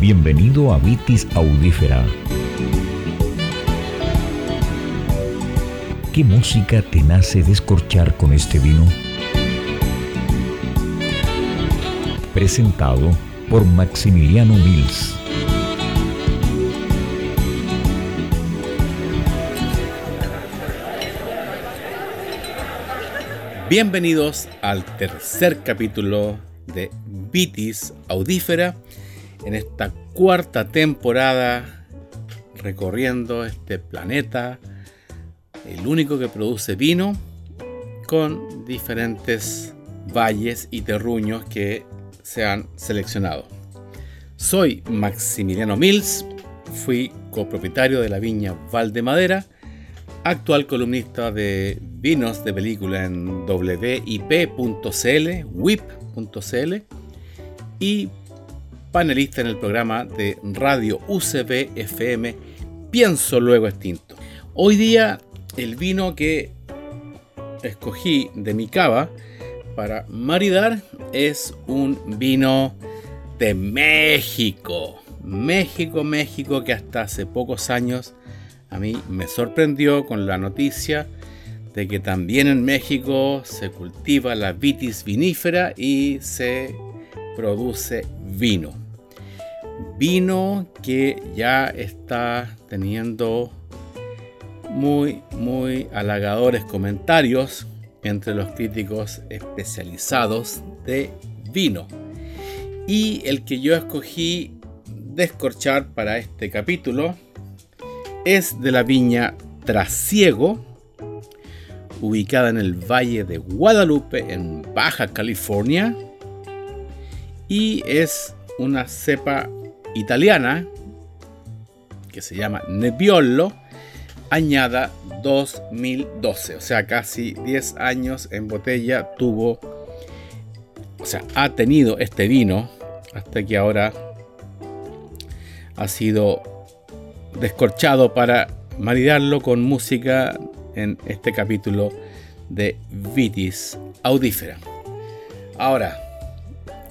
Bienvenido a Vitis Audífera. ¿Qué música te nace descorchar con este vino? Presentado por Maximiliano Mills. Bienvenidos al tercer capítulo de Vitis Audífera en esta cuarta temporada recorriendo este planeta, el único que produce vino con diferentes valles y terruños que se han seleccionado. Soy Maximiliano Mills, fui copropietario de la viña Valdemadera, actual columnista de vinos de película en wip.cl, y panelista en el programa de radio UCB FM Pienso Luego Extinto. Hoy día el vino que escogí de mi cava para maridar es un vino de México. México, México, que hasta hace pocos años a mí me sorprendió con la noticia de que también en México se cultiva la vitis vinífera y se produce vino. Vino que ya está teniendo muy, muy halagadores comentarios entre los críticos especializados de vino. Y el que yo escogí descorchar para este capítulo es de la viña Trasiego, ubicada en el Valle de Guadalupe, en Baja California, y es una cepa italiana que se llama Nebbiolo, añada 2012, o sea, casi 10 años en botella tuvo, o sea, ha tenido este vino hasta que ahora ha sido descorchado para maridarlo con música en este capítulo de Vitis Audífera. Ahora,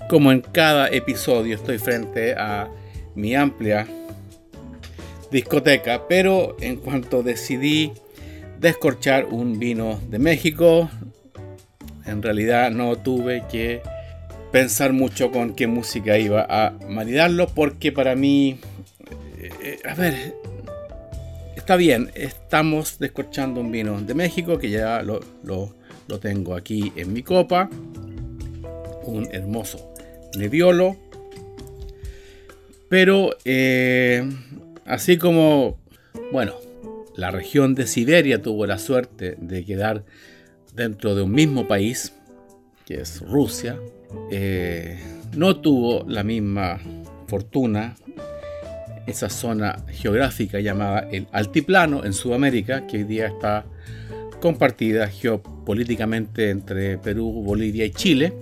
como en cada episodio estoy frente a mi amplia discoteca, pero en cuanto decidí descorchar un vino de México, en realidad no tuve que pensar mucho con qué música iba a maridarlo, porque para mí, eh, a ver, está bien, estamos descorchando un vino de México que ya lo, lo tengo aquí en mi copa, un hermoso Nebbiolo, pero eh, así como, bueno, la región de Siberia tuvo la suerte de quedar dentro de un mismo país, que es Rusia, eh, no tuvo la misma fortuna esa zona geográfica llamada el Altiplano en Sudamérica, que hoy día está compartida geopolíticamente entre Perú, Bolivia y Chile.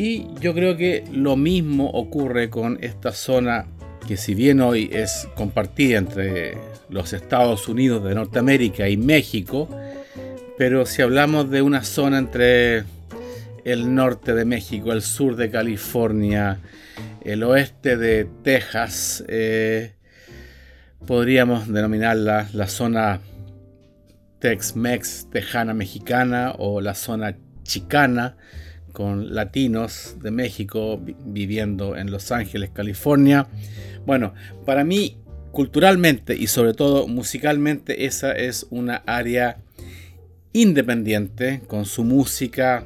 Y yo creo que lo mismo ocurre con esta zona que si bien hoy es compartida entre los Estados Unidos de Norteamérica y México, pero si hablamos de una zona entre el norte de México, el sur de California, el oeste de Texas, eh, podríamos denominarla la zona Tex-Mex, tejana mexicana o la zona chicana, con latinos de México viviendo en Los Ángeles, California. Bueno, para mí, culturalmente y sobre todo musicalmente, esa es una área independiente, con su música,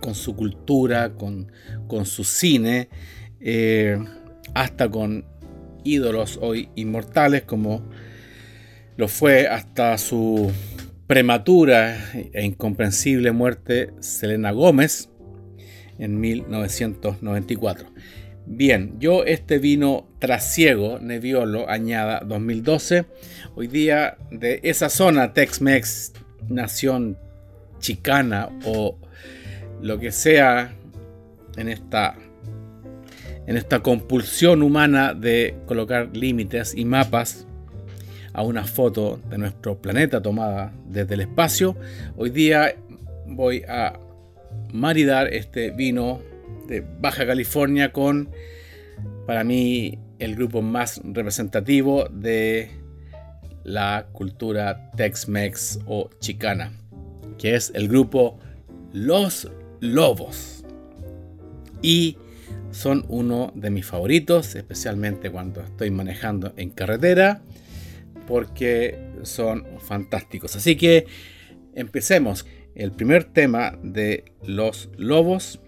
con su cultura, con, su cine, eh, hasta con ídolos hoy inmortales como lo fue hasta su prematura e incomprensible muerte Selena Gómez en 1994. Bien, yo este vino trasiego Nebbiolo añada 2012, hoy día de esa zona Tex-Mex, nación chicana o lo que sea en esta en esta compulsión humana de colocar límites y mapas a una foto de nuestro planeta tomada desde el espacio. Hoy día voy a maridar este vino de Baja California con para mí el grupo más representativo de la cultura Tex-Mex o chicana, que es el grupo Los Lobos. Y son uno de mis favoritos, especialmente cuando estoy manejando en carretera, porque son fantásticos. Así que empecemos. El primer tema de Los Lobos,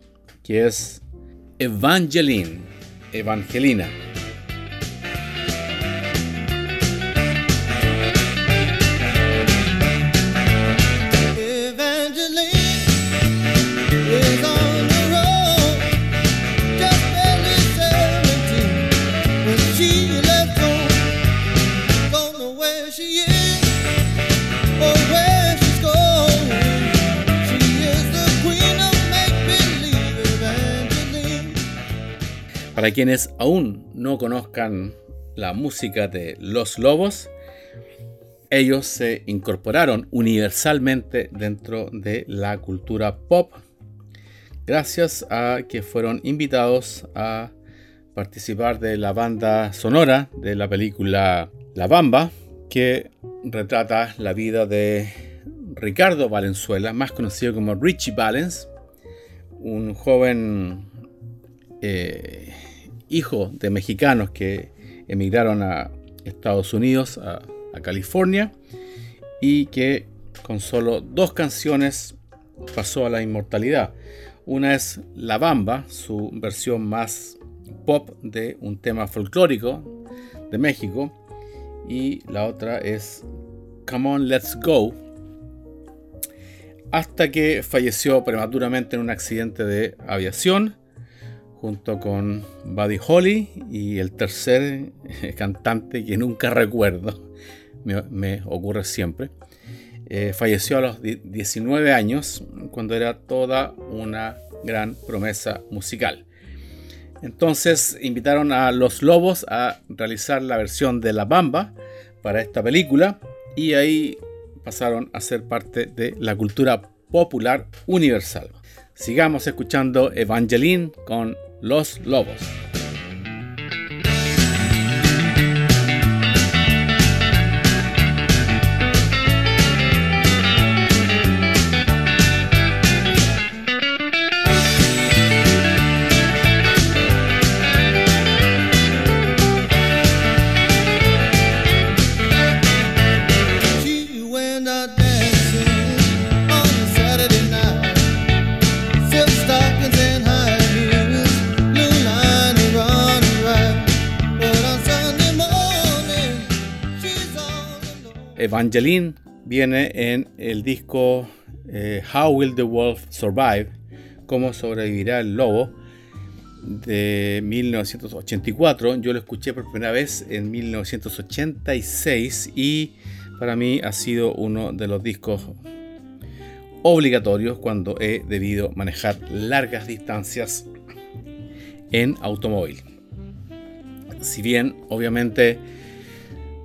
que es Evangeline, Evangelina. Para quienes aún no conozcan la música de Los Lobos, ellos se incorporaron universalmente dentro de la cultura pop gracias a que fueron invitados a participar de la banda sonora de la película La Bamba, que retrata la vida de Ricardo Valenzuela, más conocido como Richie Valens, un joven eh, hijo de mexicanos que emigraron a Estados Unidos, a, California, y que con solo dos canciones pasó a la inmortalidad. Una es La Bamba, su versión más pop de un tema folclórico de México, y la otra es Come On Let's Go, hasta que falleció prematuramente en un accidente de aviación junto con Buddy Holly y el tercer cantante que nunca recuerdo, me, ocurre siempre. Eh, falleció a los 19 años cuando era toda una gran promesa musical. Entonces invitaron a los Lobos a realizar la versión de La Bamba para esta película y ahí pasaron a ser parte de la cultura popular universal. Sigamos escuchando Evangeline con los Lobos. Evangeline viene en el disco eh, How Will the Wolf Survive? ¿Cómo sobrevivirá el lobo? de 1984. Yo lo escuché por primera vez en 1986 y para mí ha sido uno de los discos obligatorios cuando he debido manejar largas distancias en automóvil. Si bien obviamente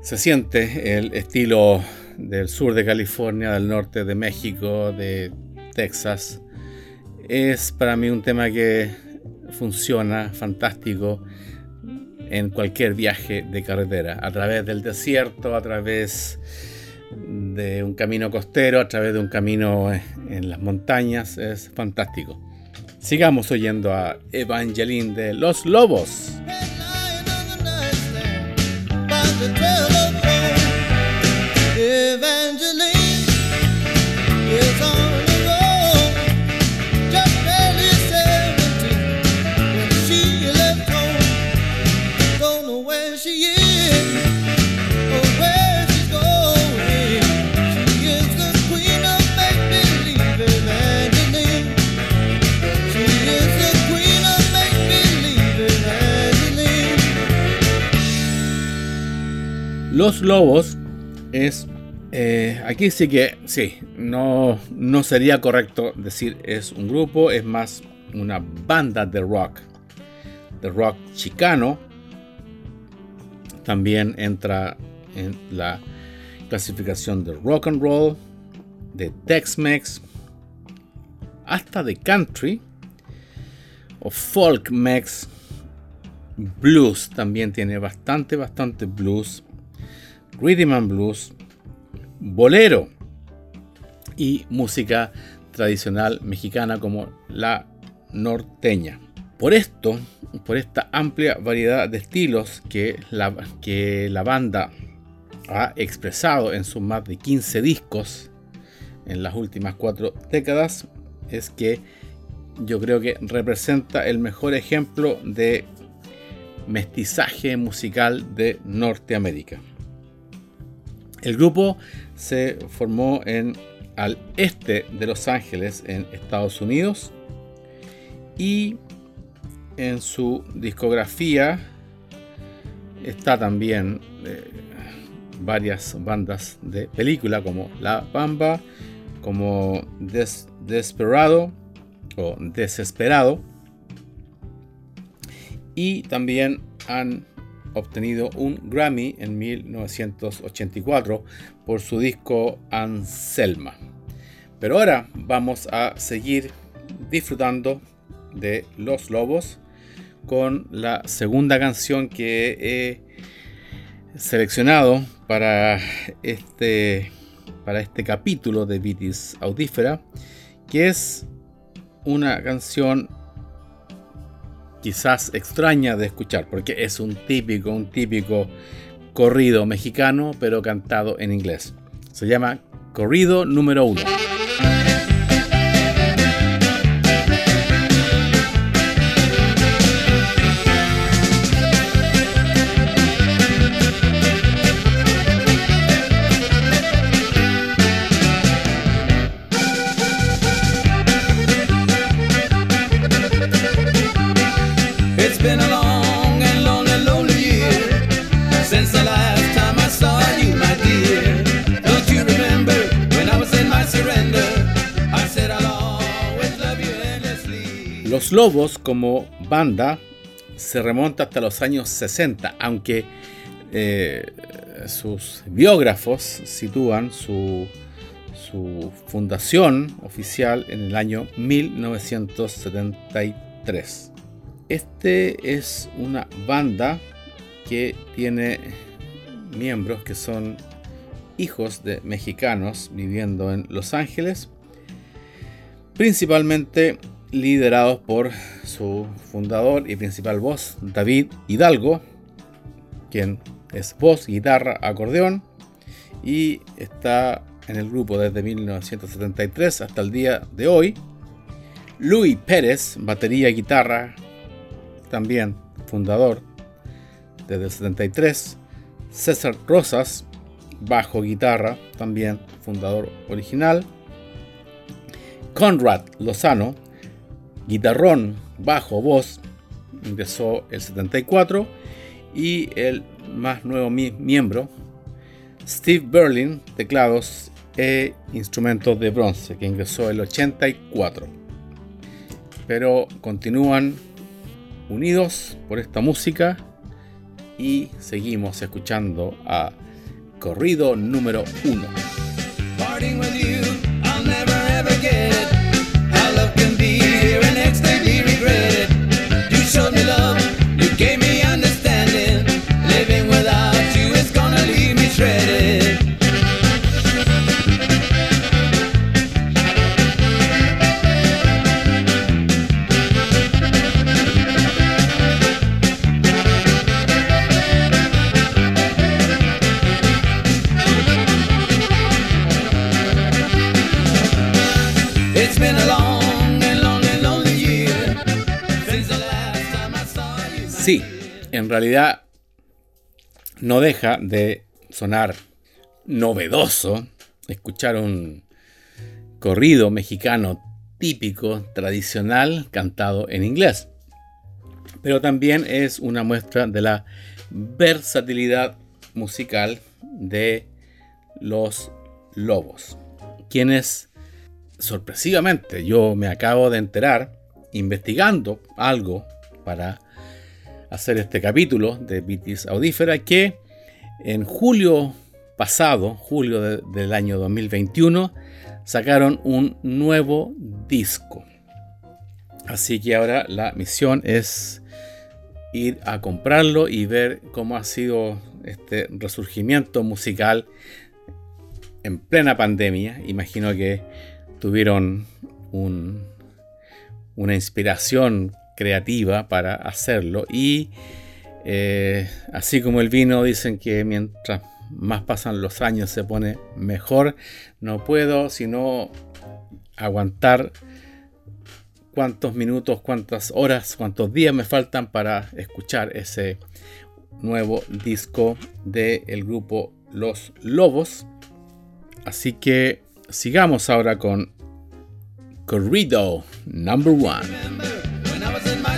se siente el estilo del sur de California, del norte de México, de Texas. Es para mí un tema que funciona fantástico en cualquier viaje de carretera, a través del desierto, a través de un camino costero, a través de un camino en las montañas, es fantástico. Sigamos oyendo a Evangeline de Los Lobos. Los Lobos es... Eh, aquí sí que, sí, no, no sería correcto decir es un grupo, es más una banda de rock, de rock chicano. También entra en la clasificación de rock and roll, de Tex-Mex, hasta de country o folk mex blues, también tiene bastante, bastante blues, rhythm and blues, bolero y música tradicional mexicana como la norteña. Por esto, por esta amplia variedad de estilos que la, que la banda ha expresado en sus más de 15 discos en las últimas cuatro décadas, es que yo creo que representa el mejor ejemplo de mestizaje musical de Norteamérica. El grupo se formó en al este de Los Ángeles en Estados Unidos y en su discografía está también eh, varias bandas de película como La Bamba, como Desperado o Desesperado y también han obtenido un Grammy en 1984 por su disco Anselma. Pero ahora vamos a seguir disfrutando de Los Lobos con la segunda canción que he seleccionado para este, para este capítulo de Vitis Audífera, que es una canción quizás extraña de escuchar, porque es un típico, un típico corrido mexicano, pero cantado en inglés. Se llama Corrido número uno. Los Lobos como banda se remonta hasta los años 60, aunque eh, sus biógrafos sitúan su, su fundación oficial en el año 1973. Este es una banda que tiene miembros que son hijos de mexicanos viviendo en Los Ángeles, principalmente liderados por su fundador y principal voz, David Hidalgo, quien es voz, guitarra, acordeón, y está en el grupo desde 1973 hasta el día de hoy. Luis Pérez, batería guitarra, también fundador desde el 73. César Rosas, bajo guitarra, también fundador original. Conrad Lozano, guitarrón, bajo, voz, ingresó el 74 y el más nuevo miembro, Steve Berlin, teclados e instrumentos de bronce, que ingresó el 84. Pero continúan unidos por esta música y seguimos escuchando a Corrido número 1. Realidad no deja de sonar novedoso escuchar un corrido mexicano típico, tradicional, cantado en inglés. Pero también es una muestra de la versatilidad musical de los lobos, quienes sorpresivamente yo me acabo de enterar investigando algo para hacer este capítulo de Vitis Audífera que en julio pasado, julio del año 2021, sacaron un nuevo disco. Así que ahora la misión es ir a comprarlo y ver cómo ha sido este resurgimiento musical en plena pandemia. Imagino que tuvieron una inspiración creativa para hacerlo y eh, así como el vino dicen que mientras más pasan los años se pone mejor, no puedo sino aguantar cuántos minutos, cuántas horas, cuántos días me faltan para escuchar ese nuevo disco del grupo Los Lobos. Así que sigamos ahora con Corrido Number One.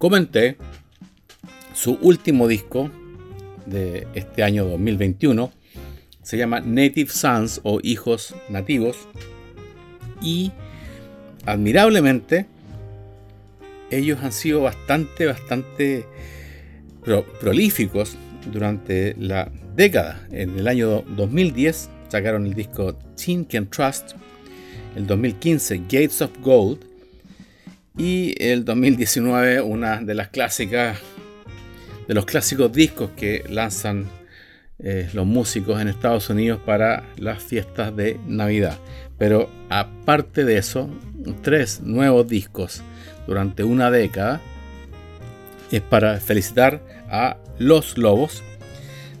comenté, su último disco de este año 2021 se llama Native Sons o Hijos Nativos. Y admirablemente ellos han sido bastante, bastante prolíficos durante la década. En el año 2010 sacaron el disco Teen Can Trust, el 2015 Gates of Gold y el 2019 una de las clásicas, de los clásicos discos que lanzan eh, los músicos en Estados Unidos para las fiestas de Navidad. Pero aparte de eso, tres nuevos discos durante una década es para felicitar a los lobos,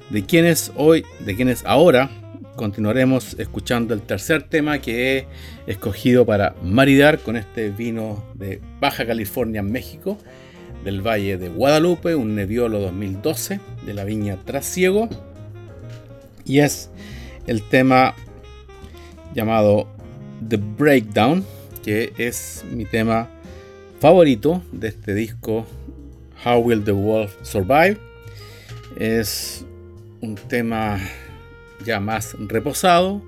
de quienes hoy, de quienes ahora continuaremos escuchando el tercer tema que he escogido para maridar con este vino de Baja California, México, del Valle de Guadalupe, un Nebbiolo 2012 de la viña Trasiego. Y es el tema llamado The Breakdown, que es mi tema favorito de este disco How Will the Wolf Survive. Es un tema ya más reposado,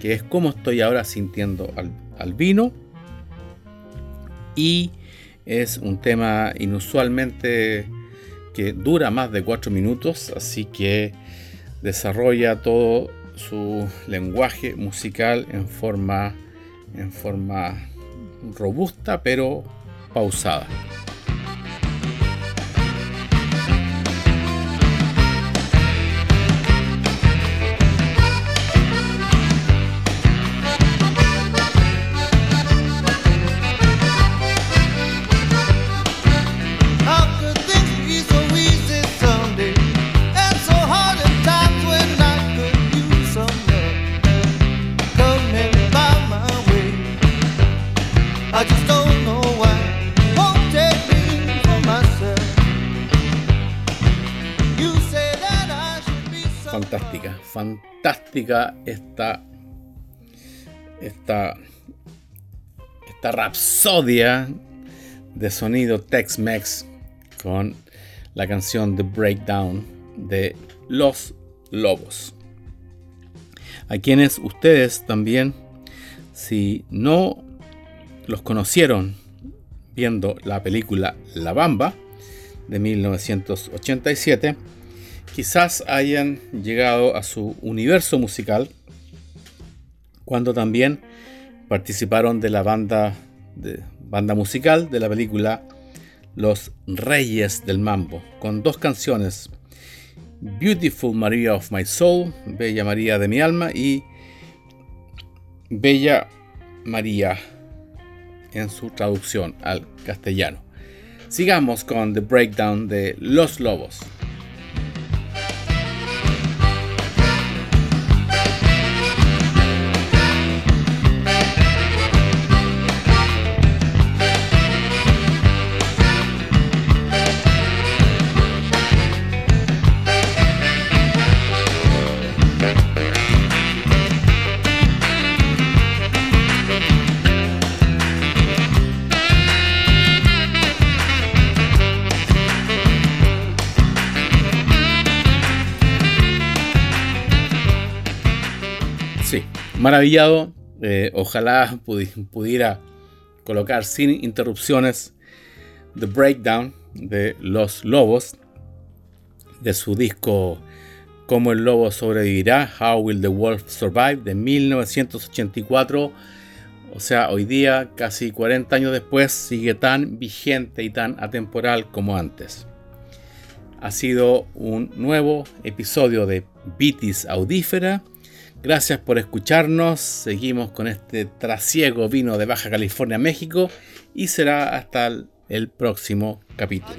que es como estoy ahora sintiendo al, vino. Y es un tema inusualmente que dura más de 4 minutos, así que desarrolla todo su lenguaje musical en forma, en forma robusta pero pausada. Fantástica esta, esta, esta rapsodia de sonido Tex-Mex con la canción The Breakdown de Los Lobos. A quienes ustedes también, si no los conocieron viendo la película La Bamba de 1987, quizás hayan llegado a su universo musical cuando también participaron de la banda, musical de la película Los Reyes del Mambo, con dos canciones, Beautiful Maria of My Soul, Bella María de mi alma, y Bella María en su traducción al castellano. Sigamos con The Breakdown de Los Lobos. Maravillado. Eh, ojalá pudiera colocar sin interrupciones The Breakdown de Los Lobos, de su disco Cómo el Lobo sobrevivirá, How Will the Wolf Survive, de 1984. O sea, hoy día, casi 40 años después, sigue tan vigente y tan atemporal como antes. Ha sido un nuevo episodio de Vitis Audífera. Gracias por escucharnos. Seguimos con este trasiego vino de Baja California, México. Y será hasta el próximo capítulo.